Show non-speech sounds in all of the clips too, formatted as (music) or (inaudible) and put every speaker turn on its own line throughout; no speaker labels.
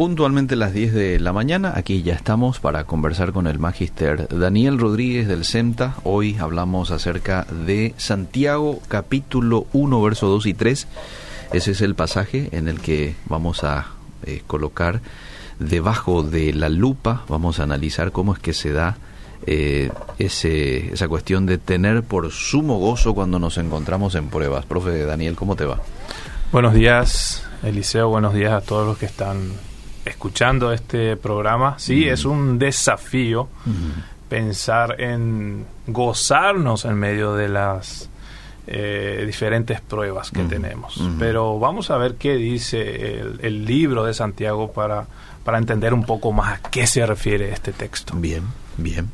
puntualmente las 10 de la mañana. Aquí ya estamos para conversar con el magister Daniel Rodríguez del CEMTA. Hoy hablamos acerca de Santiago capítulo 1, verso 2 y 3. Ese es el pasaje en el que vamos a eh, colocar debajo de la lupa, vamos a analizar cómo es que se da eh, ese, esa cuestión de tener por sumo gozo cuando nos encontramos en pruebas. Profe Daniel, ¿cómo te va?
Buenos días, Eliseo. Buenos días a todos los que están escuchando este programa. Sí, es un desafío pensar en gozarnos en medio de las eh, diferentes pruebas que tenemos. Pero vamos a ver qué dice el, el, libro de Santiago para, para entender un poco más a qué se refiere este texto.
Bien, bien.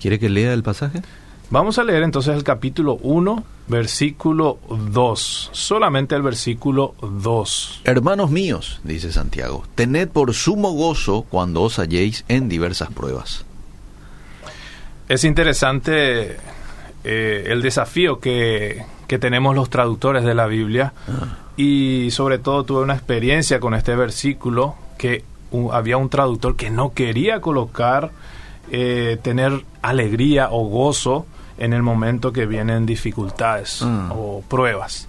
¿Quiere que lea el pasaje?
Vamos a leer entonces el capítulo 1, versículo 2. Solamente el versículo 2.
Hermanos míos, dice Santiago, tened por sumo gozo cuando os halléis en diversas pruebas.
Es interesante eh, el desafío que, que, tenemos los traductores de la Biblia ah. y sobre todo tuve una experiencia con este versículo que uh, había un traductor que no quería colocar eh, tener alegría o gozo en el momento que vienen dificultades
Ah.
o pruebas.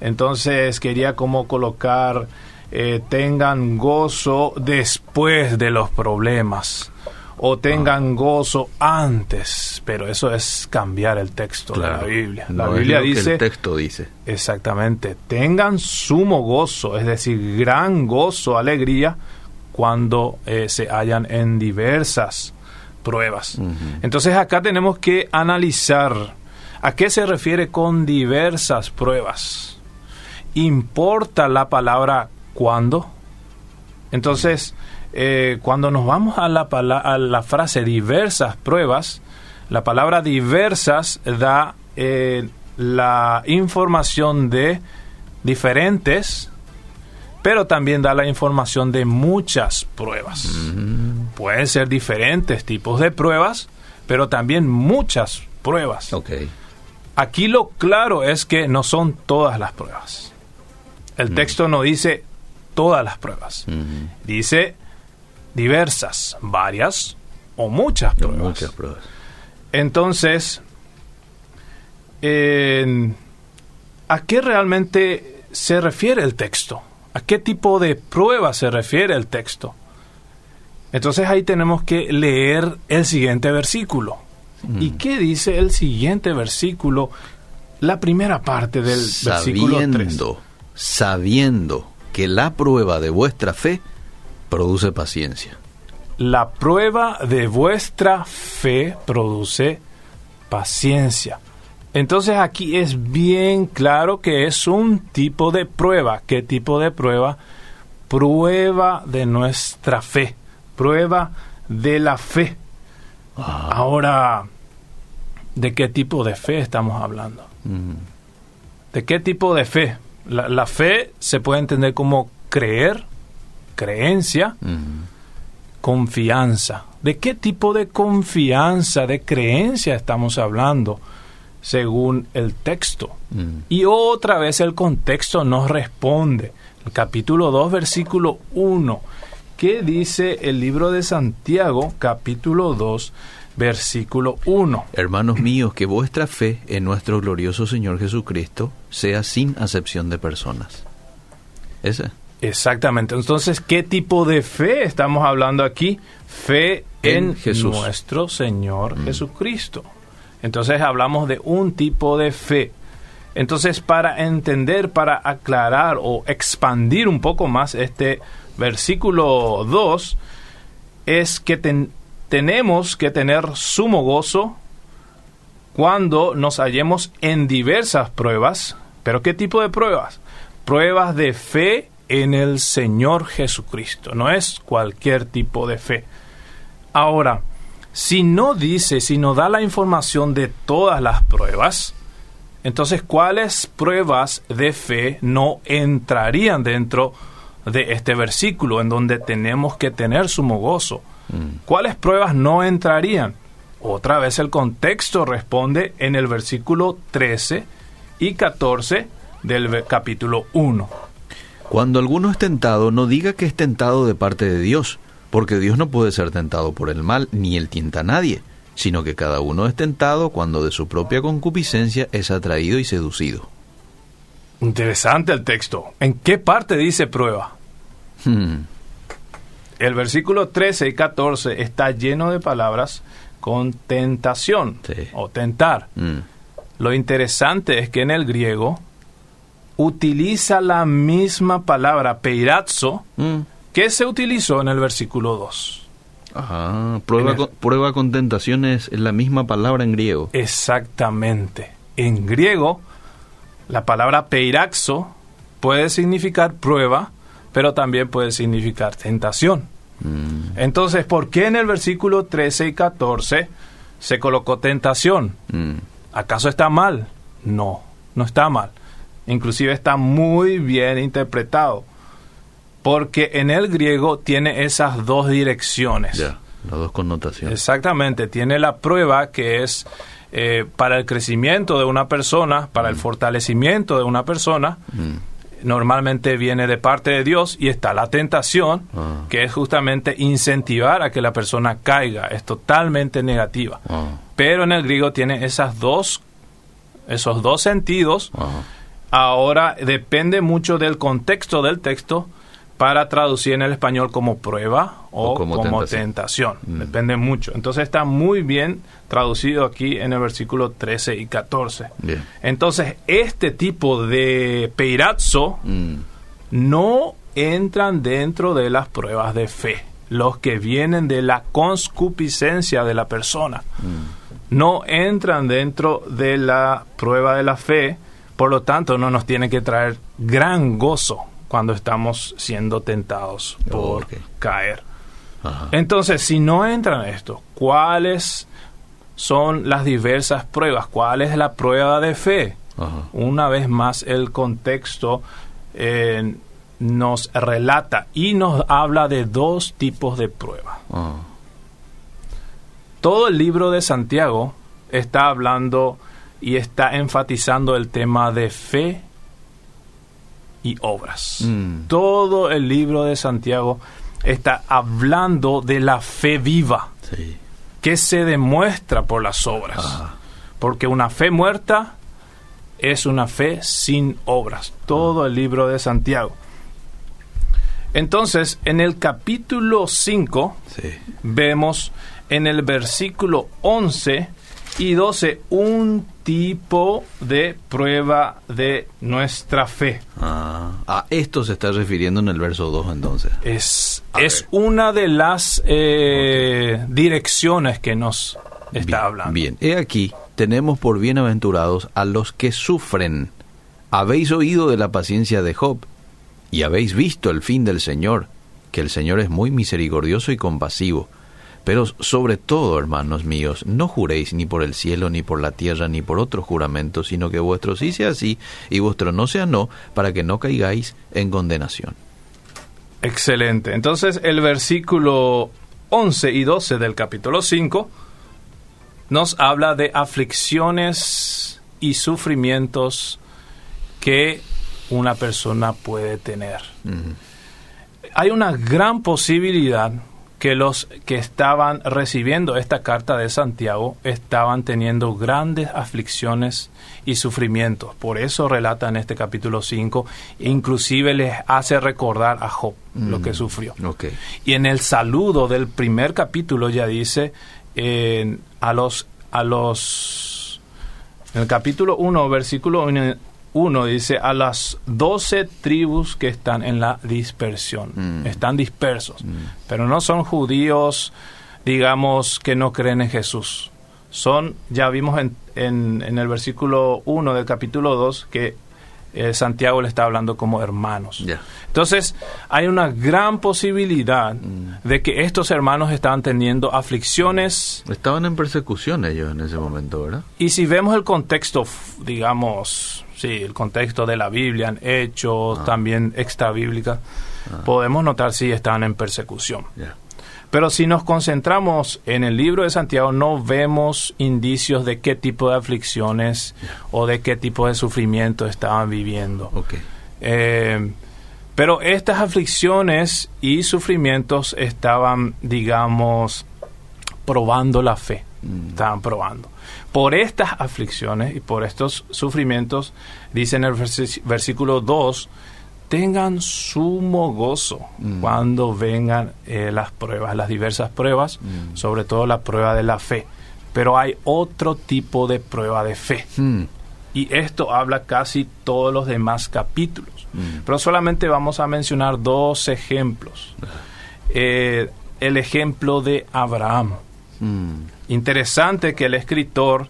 Entonces quería como colocar eh, tengan gozo después de los problemas o tengan gozo antes, pero eso es cambiar el texto de la Biblia. La
No es
Biblia
lo que
dice
el texto dice.
exactamente, tengan sumo gozo, es decir, gran gozo, alegría cuando eh, se hallan en diversas pruebas. Entonces acá tenemos que analizar a qué se refiere con diversas pruebas. ¿Importa la palabra cuándo? Entonces, eh, cuando nos vamos a la, a la frase diversas pruebas, la palabra diversas da eh, la información de diferentes, pero también da la información de muchas pruebas. Pueden ser diferentes tipos de pruebas, pero también muchas pruebas. Aquí lo claro es que no son todas las pruebas. El texto no dice todas las pruebas. Dice diversas, varias o muchas pruebas.
Muchas pruebas.
Entonces, en- ¿a qué realmente se refiere el texto? ¿A qué tipo de prueba se refiere el texto? Entonces ahí tenemos que leer el siguiente versículo. ¿Y qué dice el siguiente versículo? La primera parte del versículo 3.
Sabiendo, sabiendo que la prueba de vuestra fe produce paciencia.
La prueba de vuestra fe produce paciencia. Entonces aquí es bien claro que es un tipo de prueba. ¿Qué tipo de prueba? Prueba de nuestra fe. Prueba de la fe. Ahora, ¿de qué tipo de fe estamos hablando?
Ujú.
¿De qué tipo de fe? La, la fe se puede entender como creer, creencia,
Ujú.
confianza. ¿De qué tipo de confianza, de creencia estamos hablando según el texto?
Mm.
Y otra vez el contexto nos responde. El capítulo 2, versículo 1. ¿Qué dice el libro de Santiago, capítulo 2, versículo 1?
Hermanos míos, que vuestra fe en nuestro glorioso Señor Jesucristo sea sin acepción de personas. Ese.
Exactamente. Entonces, ¿qué tipo de fe estamos hablando aquí? Fe en,
En Jesús.
nuestro Señor Jesucristo. Entonces hablamos de un tipo de fe. Entonces, para entender, para aclarar o expandir un poco más este versículo 2, es que ten- tenemos que tener sumo gozo cuando nos hallemos en diversas pruebas. ¿Pero qué tipo de pruebas? Pruebas de fe en el Señor Jesucristo. No es cualquier tipo de fe. Ahora, si no dice, si no da la información de todas las pruebas, entonces, ¿cuáles pruebas de fe no entrarían dentro de este versículo en donde tenemos que tener sumo gozo? ¿Cuáles pruebas no entrarían? Otra vez el contexto responde en el versículo 13 y 14 del capítulo 1.
Cuando alguno es tentado, no diga que es tentado de parte de Dios, porque Dios no puede ser tentado por el mal, ni él tienta a nadie, sino que cada uno es tentado cuando de su propia concupiscencia es atraído y seducido.
Interesante el texto. ¿En qué parte dice prueba?
Hmm.
El versículo 13 y 14 está lleno de palabras con tentación
Sí.
o tentar.
Mm.
Lo interesante es que en el griego utiliza la misma palabra peirazzo
Mm.
Que se utilizó en el versículo 2.
Ajá. Prueba,
el-
con, prueba con tentaciones es la misma palabra en griego.
Exactamente. En griego, la palabra peiraxo puede significar prueba, pero también puede significar tentación.
Mm.
Entonces, ¿por qué en el versículo 13 y 14 se colocó tentación?
Mm.
¿Acaso está mal? No, no está mal. Inclusive está muy bien interpretado. Porque en el griego tiene esas dos direcciones.
Ya, las dos connotaciones.
Exactamente, tiene la prueba que es eh, para el crecimiento de una persona, para el fortalecimiento de una persona,
Mm.
normalmente viene de parte de Dios y está la tentación,
Ah.
que es justamente incentivar a que la persona caiga, es totalmente negativa.
Ah,
Pero en el griego tiene esas dos, esos dos sentidos.
ah.
Ahora depende mucho del contexto del texto para traducir en el español como prueba o,
O como
como,
tentación.
tentación.
Mm.
Depende mucho. Entonces está muy bien traducido aquí en el versículo 13 y 14.
Bien.
Entonces este tipo de peirazzo
Mm.
no entran dentro de las pruebas de fe. Los que vienen de la conscupiscencia de la persona no entran dentro de la prueba de la fe, por lo tanto no nos tiene que traer gran gozo cuando estamos siendo tentados por caer.
Ajá.
Entonces, si no entran esto, ¿cuáles son las diversas pruebas? ¿Cuál es la prueba de fe?
Ajá.
Una vez más, el contexto eh, nos relata y nos habla de dos tipos de pruebas. Todo el libro de Santiago está hablando y está enfatizando el tema de fe y obras.
Mm.
Todo el libro de Santiago está hablando de la fe viva
Sí.
que se demuestra por las obras. Porque una fe muerta es una fe sin obras. Todo el libro de Santiago. Entonces, en el capítulo 5
Sí.
vemos en el versículo 11 y 12 un tipo de prueba de nuestra fe.
Ah, a esto se está refiriendo en el verso 2 entonces.
Es,
A
es
ver.
una de las eh, direcciones que nos está
bien,
hablando.
Bien, he aquí, tenemos por bienaventurados a los que sufren. Habéis oído de la paciencia de Job y habéis visto el fin del Señor, que el Señor es muy misericordioso y compasivo. Pero sobre todo, hermanos míos, no juréis ni por el cielo, ni por la tierra, ni por otro juramento, sino que vuestro sí sea sí y vuestro no sea no, para que no caigáis en condenación.
Excelente. Entonces el versículo 11 y 12 del capítulo 5 nos habla de aflicciones y sufrimientos que una persona puede tener. Hay una gran posibilidad que los que estaban recibiendo esta carta de Santiago estaban teniendo grandes aflicciones y sufrimientos. Por eso relata en este capítulo 5, inclusive les hace recordar a Job lo que sufrió.
Ok.
Y en el saludo del primer capítulo ya dice eh, a los a los en el capítulo 1, versículo 1 dice a las doce tribus que están en la dispersión.
Mm.
Están dispersos, pero no son judíos, digamos, que no creen en Jesús. Son, ya vimos en, en, en el versículo 1 del capítulo 2 que eh, Santiago le está hablando como hermanos. Entonces, hay una gran posibilidad de que estos hermanos estaban teniendo aflicciones
Estaban en persecución ellos en ese momento, ¿verdad?
y si vemos el contexto, digamos, sí, el contexto de la Biblia, en hechos,
Ah.
también extrabíblica, podemos notar si estaban en persecución. Pero si nos concentramos en el libro de Santiago, no vemos indicios de qué tipo de aflicciones o de qué tipo de sufrimiento estaban viviendo.
Ok.
Eh, Pero estas aflicciones y sufrimientos estaban, digamos, probando la fe. Estaban probando. Por estas aflicciones y por estos sufrimientos, dice en el versículo 2, tengan sumo gozo
Mm.
cuando vengan eh, las pruebas, las diversas pruebas,
Mm.
sobre todo la prueba de la fe. Pero hay otro tipo de prueba de fe.
Mm.
Y esto habla casi todos los demás capítulos. Pero solamente vamos a mencionar dos ejemplos. Eh, el ejemplo de Abraham.
Mm.
Interesante que el escritor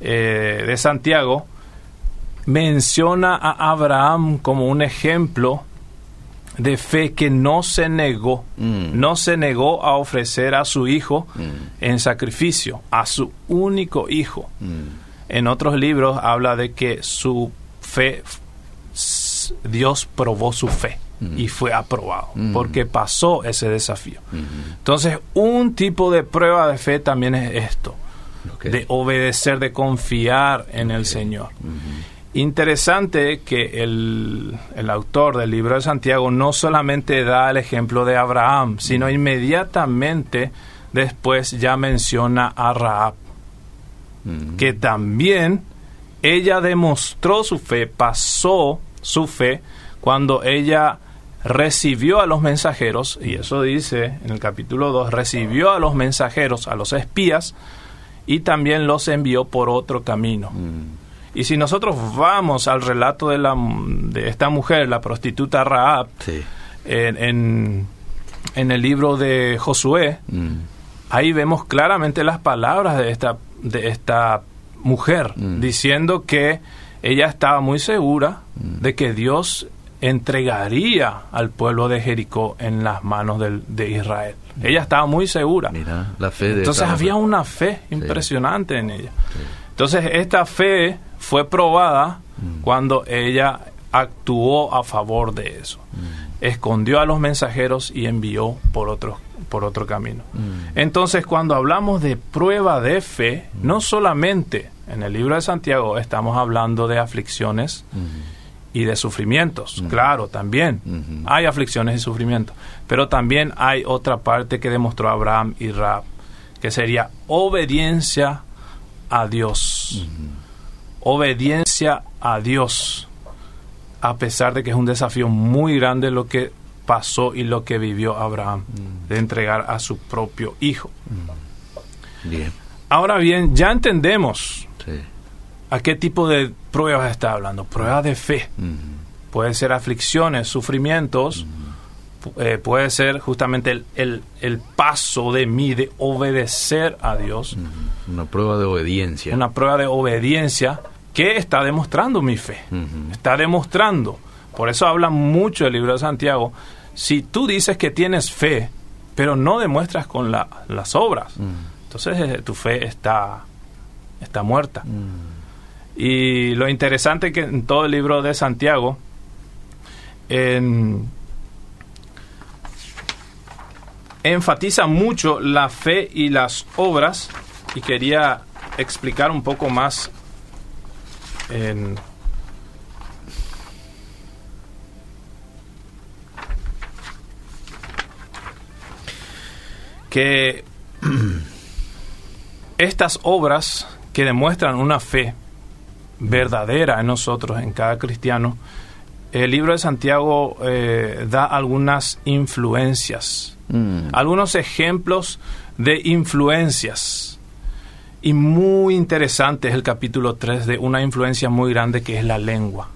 eh, de Santiago menciona a Abraham como un ejemplo de fe que no se negó,
Mm.
no se negó a ofrecer a su hijo
Mm.
en sacrificio, a su único hijo. En otros libros habla de que su fe, Dios probó su fe
Mm.
y fue aprobado,
Mm.
porque pasó ese desafío.
Mm.
Entonces, un tipo de prueba de fe también es esto, de obedecer, de confiar en el Señor.
Mm.
Interesante que el, el autor del libro de Santiago no solamente da el ejemplo de Abraham, sino inmediatamente después ya menciona a Raab que también ella demostró su fe, pasó su fe cuando ella recibió a los mensajeros, y eso dice en el capítulo 2, recibió a los mensajeros, a los espías, y también los envió por otro camino.
Mm.
Y si nosotros vamos al relato de, la, de esta mujer, la prostituta Raab,
Sí.
en, en, en el libro de Josué,
Mm.
ahí vemos claramente las palabras de esta, de esta mujer,
Mm.
diciendo que ella estaba muy segura de que Dios entregaría al pueblo de Jericó en las manos del- de Israel. Ella estaba muy segura.
Mira, la fe de
Entonces había una fe impresionante en ella. Entonces esta fe fue probada
Mm.
cuando ella actuó a favor de eso.
Mm.
Escondió a los mensajeros y envió por otro, por otro camino.
Mm.
Entonces, cuando hablamos de prueba de fe, no solamente en el libro de Santiago estamos hablando de aflicciones. Y de sufrimientos. Claro, también hay aflicciones y sufrimientos. Pero también hay otra parte que demostró Abraham y Rab, que sería obediencia a Dios. Obediencia a Dios. A pesar de que es un desafío muy grande lo que pasó y lo que vivió Abraham, de entregar a su propio hijo.
Bien.
Ahora bien, ya entendemos
Sí.
A qué tipo de pruebas está hablando. Pruebas de fe.
Mm.
Puede ser aflicciones, sufrimientos. eh, puede ser justamente el, el- el paso de mí de obedecer a Dios.
Una prueba de obediencia.
Una prueba de obediencia que está demostrando mi fe. Está demostrando. Por eso habla mucho el libro de Santiago. Si tú dices que tienes fe, pero no demuestras con la- las obras, entonces eh, tu fe está, está muerta. Y lo interesante que en todo el libro de Santiago, en- enfatiza mucho la fe y las obras, y quería explicar un poco más en... que (clears throat) estas obras que demuestran una fe verdadera en nosotros, en cada cristiano, el libro de Santiago eh, da algunas influencias,
Mm.
algunos ejemplos de influencias. Y muy interesante es el capítulo 3 de una influencia muy grande que es la lengua.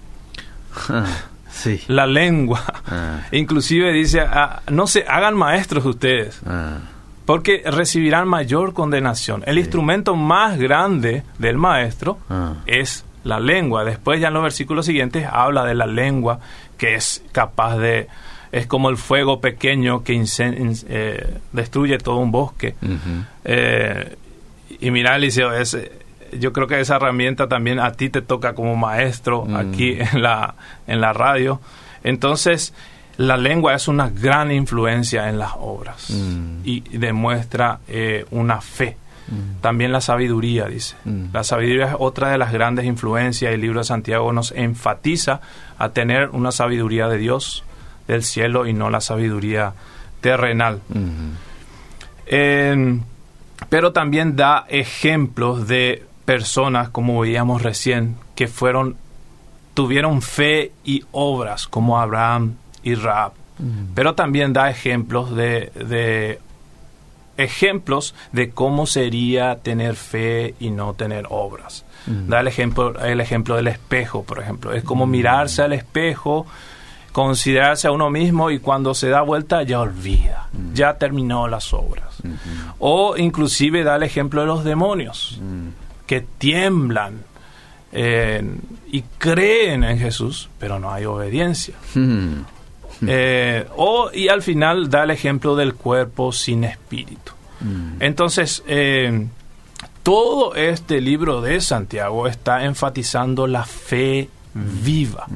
Ah, sí.
La lengua.
Ah.
Inclusive dice, ah, no se hagan maestros ustedes,
Ah.
porque recibirán mayor condenación. El
Sí.
instrumento más grande del maestro
Ah.
es la lengua. Después ya en los versículos siguientes habla de la lengua que es capaz de... Es como el fuego pequeño que eh, destruye todo un bosque. Eh, y mira, Eliseo, es, yo creo que esa herramienta también a ti te toca como maestro
Mm.
aquí en la, en la radio. Entonces, la lengua es una gran influencia en las obras
Mm.
y demuestra eh, una fe.
Mm.
También la sabiduría, dice.
Mm.
La sabiduría es otra de las grandes influencias. El libro de Santiago nos enfatiza a tener una sabiduría de Dios, del cielo y no la sabiduría terrenal. pero también da ejemplos de personas, como veíamos recién, que fueron, tuvieron fe y obras, como Abraham y Raab. Pero también da ejemplos de, de ejemplos de cómo sería tener fe y no tener obras. Da el ejemplo, el ejemplo del espejo, por ejemplo. Es como mirarse al espejo, considerarse a uno mismo y cuando se da vuelta ya olvida, ya terminó las obras. O inclusive da el ejemplo de los demonios, que tiemblan y creen en Jesús, pero no hay obediencia. Eh, o, y al final da el ejemplo del cuerpo sin espíritu. Entonces, eh, todo este libro de Santiago está enfatizando la fe viva.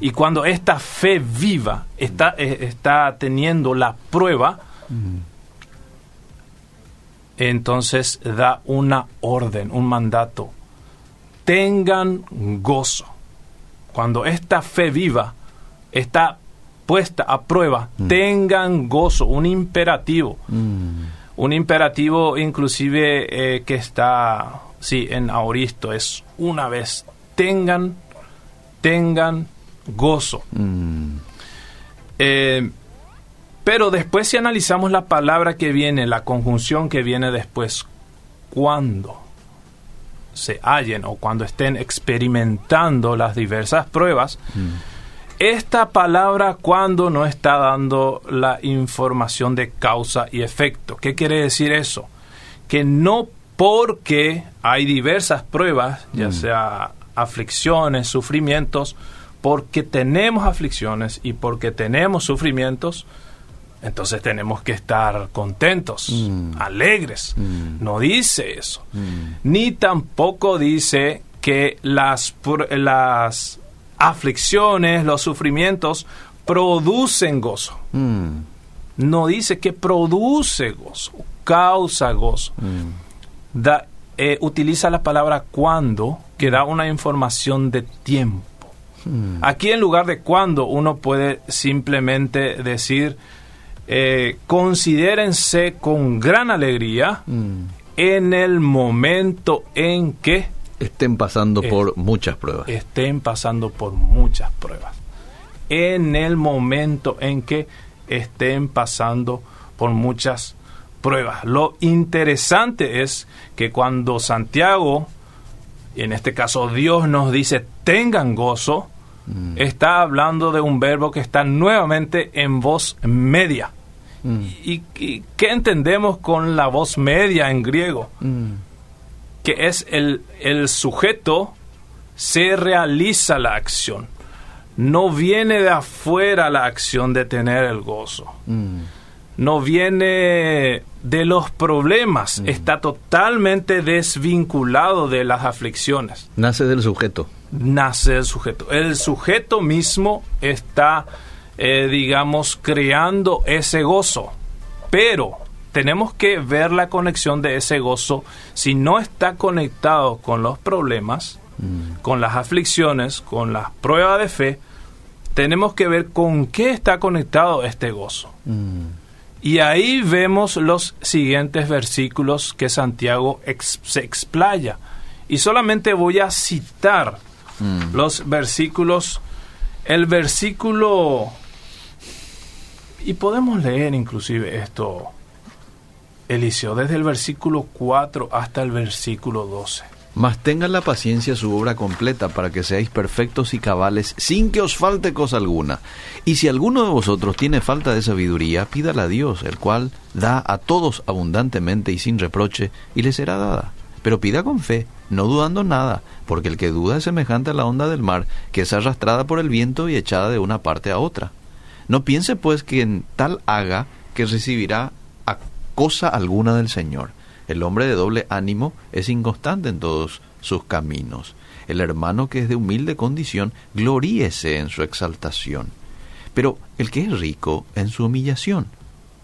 Y cuando esta fe viva está, eh, está teniendo la prueba, entonces da una orden, un mandato. Tengan gozo. Cuando esta fe viva está puesta a prueba, tengan gozo, un imperativo un imperativo inclusive eh, que está, sí, en aoristo, es una vez, tengan, tengan gozo. Mm. Eh, pero después si analizamos la palabra que viene, la conjunción que viene después, cuando se hallen o cuando estén experimentando las diversas pruebas, mm esta palabra cuando no está dando la información de causa y efecto. ¿Qué quiere decir eso? Que no porque hay diversas pruebas, ya mm. sea aflicciones, sufrimientos, porque tenemos aflicciones y porque tenemos sufrimientos, entonces tenemos que estar contentos, mm. alegres. Mm. No dice eso. Ni tampoco dice que las, las aflicciones, los sufrimientos, producen gozo. Mm. No dice que produce gozo, causa gozo. Mm. Eh, utiliza la palabra cuando, que da una información de tiempo. Mm. Aquí en lugar de cuando, uno puede simplemente decir, eh, considérense con gran alegría en el momento en que
estén pasando por muchas pruebas.
Estén pasando por muchas pruebas. En el momento en que estén pasando por muchas pruebas. Lo interesante es que cuando Santiago, en este caso Dios nos dice tengan gozo, mm. está hablando de un verbo que está nuevamente en voz media. Mm. ¿Y, qué entendemos con la voz media en griego? Mm que es el, el sujeto, se realiza la acción. No viene de afuera la acción de tener el gozo. Mm. No viene de los problemas. Mm. Está totalmente desvinculado de las aflicciones.
Nace del sujeto.
Nace del sujeto. El sujeto mismo está, eh, digamos, creando ese gozo. Pero tenemos que ver la conexión de ese gozo. Si no está conectado con los problemas, mm. con las aflicciones, con las pruebas de fe, tenemos que ver con qué está conectado este gozo. Mm. Y ahí vemos los siguientes versículos que Santiago se explaya. Y solamente voy a citar mm. los versículos. El versículo... Y podemos leer inclusive esto Eliseo, desde el versículo 4 hasta el versículo 12.
Mas tengan la paciencia su obra completa para que seáis perfectos y cabales sin que os falte cosa alguna. Y si alguno de vosotros tiene falta de sabiduría, pídala a Dios, el cual da a todos abundantemente y sin reproche, y le será dada. Pero pida con fe, no dudando nada, porque el que duda es semejante a la onda del mar, que es arrastrada por el viento y echada de una parte a otra. No piense pues que en tal haga que recibirá cosa alguna del Señor. El hombre de doble ánimo es inconstante en todos sus caminos. El hermano que es de humilde condición, gloríese en su exaltación. Pero el que es rico en su humillación,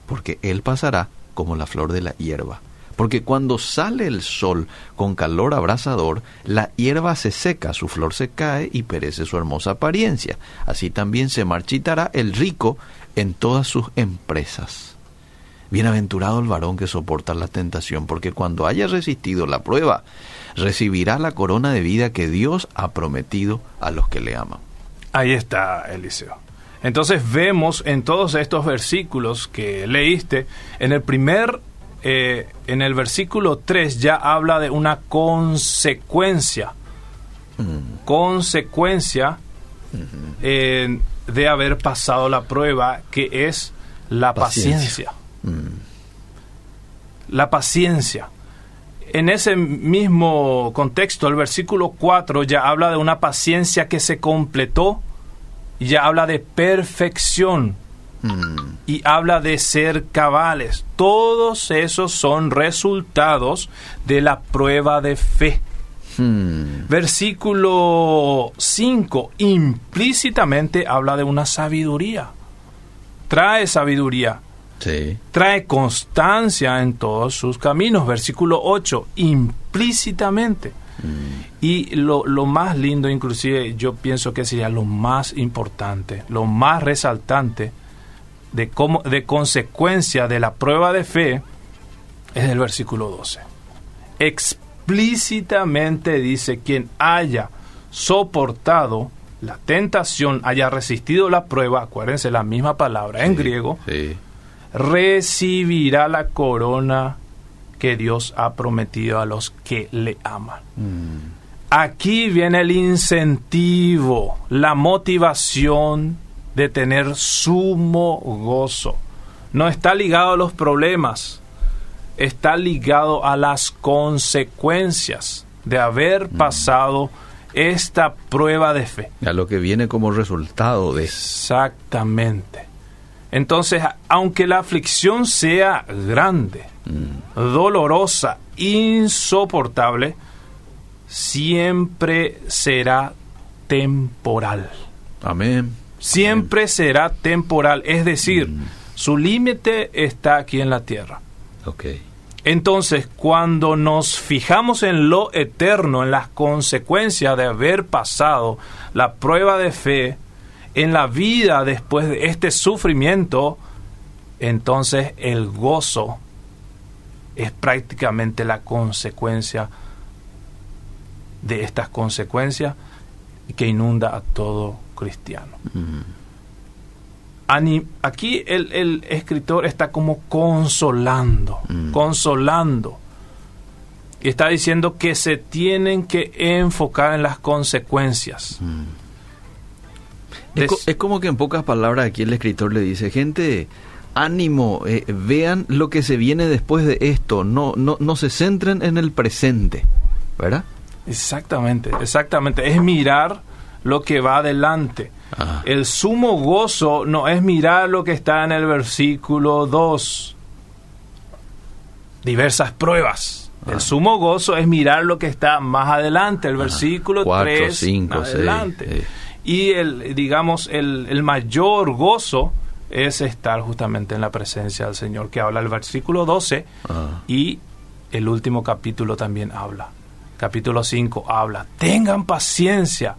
porque él pasará como la flor de la hierba. Porque cuando sale el sol con calor abrasador, la hierba se seca, su flor se cae y perece su hermosa apariencia. Así también se marchitará el rico en todas sus empresas. Bienaventurado el varón que soporta la tentación, porque cuando haya resistido la prueba, recibirá la corona de vida que Dios ha prometido a los que le aman.
Ahí está, Eliseo. Entonces vemos en todos estos versículos que leíste, en el primer, eh, en el versículo 3 ya habla de una consecuencia.
Mm.
Consecuencia eh, de haber pasado la prueba, que es la paciencia.
Paciencia. Mm.
La paciencia. En ese mismo contexto, el versículo 4 ya habla de una paciencia que se completó, ya habla de perfección
Mm.
y habla de ser cabales. Todos esos son resultados de la prueba de fe.
Mm.
Versículo 5 implícitamente habla de una sabiduría. Trae sabiduría,
Sí.
trae constancia en todos sus caminos. Versículo 8 implícitamente. Y lo, lo más lindo, inclusive yo pienso que sería lo más importante, lo más resaltante de, cómo, de consecuencia de la prueba de fe es el versículo 12. Explícitamente dice, quien haya soportado la tentación, haya resistido la prueba, acuérdense la misma palabra en
Sí,
griego,
Sí.
Recibirá la corona que Dios ha prometido a los que le aman.
Mm.
Aquí viene el incentivo, la motivación de tener sumo gozo. No está ligado a los problemas, está ligado a las consecuencias de haber pasado esta prueba de fe.
A lo que viene como resultado de...
Exactamente. Entonces, aunque la aflicción sea grande,
Mm.
dolorosa, insoportable, siempre será temporal.
Amén.
Siempre será temporal. Es decir, su límite está aquí en la tierra.
Ok.
Entonces, cuando nos fijamos en lo eterno, en las consecuencias de haber pasado la prueba de fe, en la vida después de este sufrimiento, entonces el gozo es prácticamente la consecuencia de estas consecuencias que inunda a todo cristiano.
Mm.
Aquí el, el escritor está como consolando,
Mm.
consolando. Y está diciendo que se tienen que enfocar en las consecuencias.
Es, co- es como que en pocas palabras aquí el escritor le dice, gente, ánimo, eh, vean lo que se viene después de esto, no, no, no se centren en el presente, ¿verdad?
Exactamente, exactamente. Es mirar lo que va adelante.
Ah.
El sumo gozo no es mirar lo que está en el versículo 2. Diversas pruebas.
Ah.
El sumo gozo es mirar lo que está más adelante, el versículo
Cuatro,
3
cinco, seis,
adelante.
sí.
Y el, digamos, el, el mayor gozo es estar justamente en la presencia del Señor, que habla el versículo 12
Ah.
y el último capítulo también habla. Capítulo 5 habla, tengan paciencia,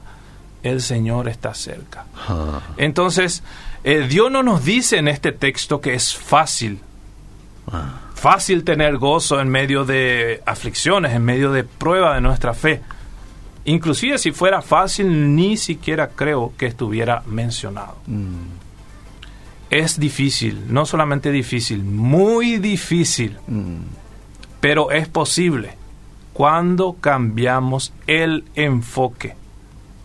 el Señor está cerca.
Ah.
Entonces, eh, Dios no nos dice en este texto que es fácil,
Ah.
fácil tener gozo en medio de aflicciones, en medio de prueba de nuestra fe. Inclusive si fuera fácil, ni siquiera creo que estuviera mencionado.
Mm.
Es difícil, no solamente difícil, muy difícil,
Mm.
pero es posible cuando cambiamos el enfoque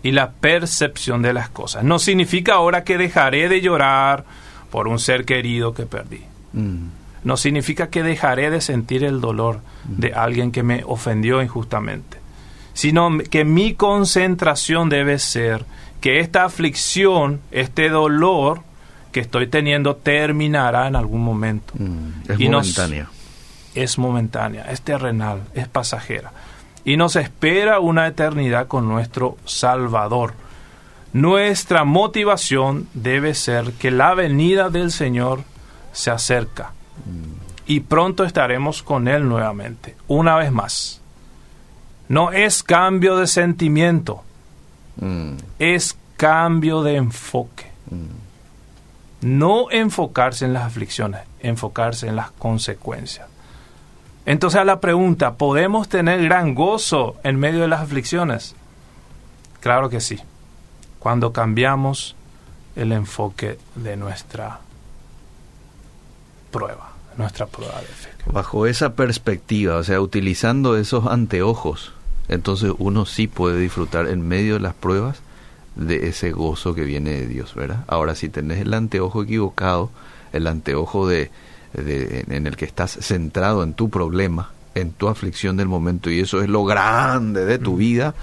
y la percepción de las cosas. No significa ahora que dejaré de llorar por un ser querido que perdí.
Mm.
No significa que dejaré de sentir el dolor de alguien que me ofendió injustamente, sino que mi concentración debe ser que esta aflicción, este dolor que estoy teniendo terminará en algún momento.
Mm. Es
Y nos-
momentánea.
Es momentánea, es terrenal, es pasajera. Y nos espera una eternidad con nuestro Salvador. Nuestra motivación debe ser que la venida del Señor se acerca. y pronto estaremos con Él nuevamente. Una vez más. No es cambio de sentimiento, mm. es cambio de enfoque. Mm. No enfocarse en las aflicciones, enfocarse en las consecuencias. Entonces a la pregunta, ¿podemos tener gran gozo en medio de las aflicciones? Claro que sí, cuando cambiamos el enfoque de nuestra prueba, nuestra prueba de fe.
Bajo esa perspectiva, o sea, utilizando esos anteojos, entonces uno sí puede disfrutar en medio de las pruebas de ese gozo que viene de Dios, ¿verdad? Ahora, si tenés el anteojo equivocado, el anteojo de, en el que estás centrado en tu problema, en tu aflicción del momento, y eso es lo grande de tu vida,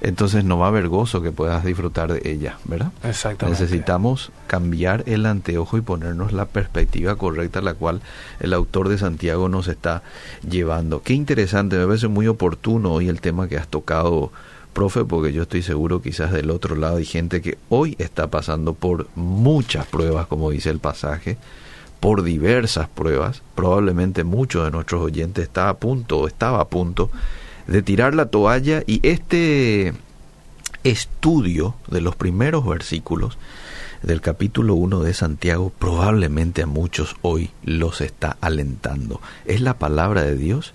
entonces no va a haber gozo que puedas disfrutar de ella, ¿verdad?
Exactamente.
Necesitamos cambiar el anteojo y ponernos la perspectiva correcta a la cual el autor de Santiago nos está llevando. Qué interesante, me parece muy oportuno hoy el tema que has tocado, profe, porque yo estoy seguro quizás del otro lado hay gente que hoy está pasando por muchas pruebas, como dice el pasaje, por diversas pruebas. Probablemente muchos de nuestros oyentes está a punto o estaba a punto de tirar la toalla y este estudio de los primeros versículos del capítulo 1 de Santiago probablemente a muchos hoy los está alentando. Es la palabra de Dios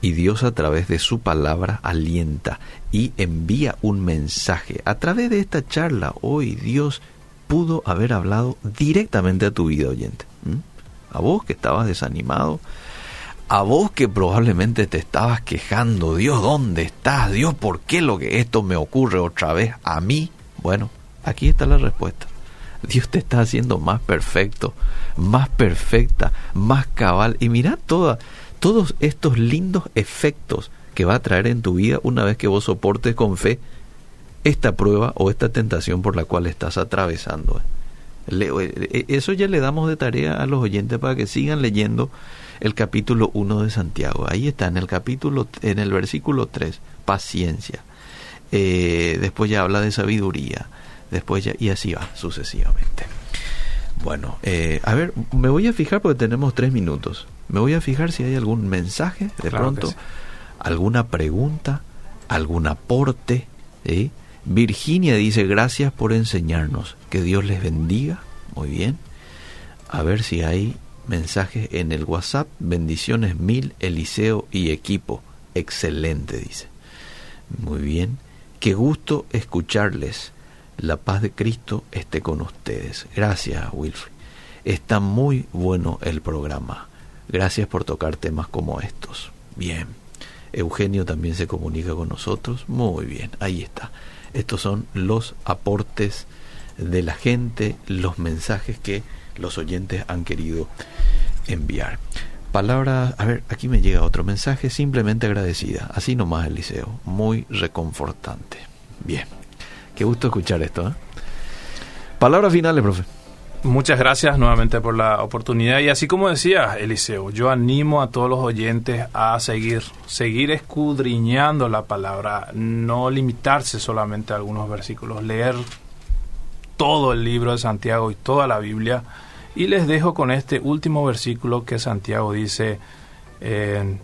y Dios a través de su palabra alienta y envía un mensaje. A través de esta charla hoy Dios pudo haber hablado directamente a tu vida oyente. A vos que estabas desanimado, a vos que probablemente te estabas quejando, Dios, ¿dónde estás? Dios, ¿por qué lo que esto me ocurre otra vez a mí? Bueno, aquí está la respuesta. Dios te está haciendo más perfecto, más perfecta, más cabal. Y mira toda, todos estos lindos efectos que va a traer en tu vida una vez que vos soportes con fe esta prueba o esta tentación por la cual estás atravesando. Eh, eso ya le damos de tarea a los oyentes para que sigan leyendo el capítulo 1 de Santiago. Ahí está, en el capítulo, en el versículo 3, paciencia. Eh, después ya habla de sabiduría. Después ya, y así va sucesivamente. Bueno, eh, a ver, me voy a fijar porque tenemos tres minutos. Me voy a fijar si hay algún mensaje de pronto, alguna pregunta, algún aporte. Virginia dice, gracias por enseñarnos. Que Dios les bendiga. Muy bien. A ver si hay mensajes en el WhatsApp. Bendiciones mil, Eliseo y equipo. Excelente, dice. Muy bien. Qué gusto escucharles. La paz de Cristo esté con ustedes. Gracias, Wilfrid. Está muy bueno el programa. Gracias por tocar temas como estos. Bien. Eugenio también se comunica con nosotros. Muy bien, ahí está. Estos son los aportes de la gente, los mensajes que los oyentes han querido enviar. Palabra, a ver, aquí me llega otro mensaje, simplemente agradecida, así nomás Eliseo, muy reconfortante. Bien, qué gusto escuchar esto. ¿eh? Palabras finales, profe.
Muchas gracias nuevamente por la oportunidad y así como decía Eliseo, yo animo a todos los oyentes a seguir, seguir escudriñando la palabra, no limitarse solamente a algunos versículos, leer todo el libro de Santiago y toda la Biblia. Y les dejo con este último versículo que Santiago dice en,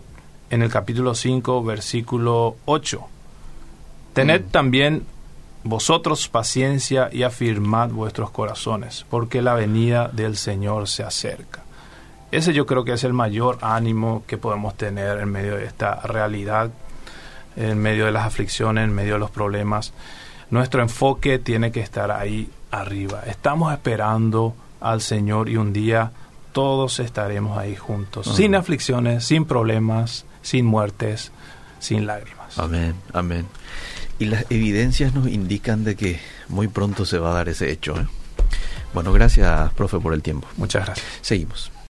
el capítulo 5, versículo 8. Tened mm. también vosotros paciencia y afirmad vuestros corazones, porque la venida del Señor se acerca. Ese yo creo que es el mayor ánimo que podemos tener en medio de esta realidad, en medio de las aflicciones, en medio de los problemas. Nuestro enfoque tiene que estar ahí arriba. Estamos esperando al Señor y un día todos estaremos ahí juntos, sin aflicciones, sin problemas, sin muertes, sin lágrimas.
Amén, amén. Y las evidencias nos indican de que muy pronto se va a dar ese hecho. ¿eh? Bueno, gracias, profe, por el tiempo.
Muchas gracias.
Seguimos.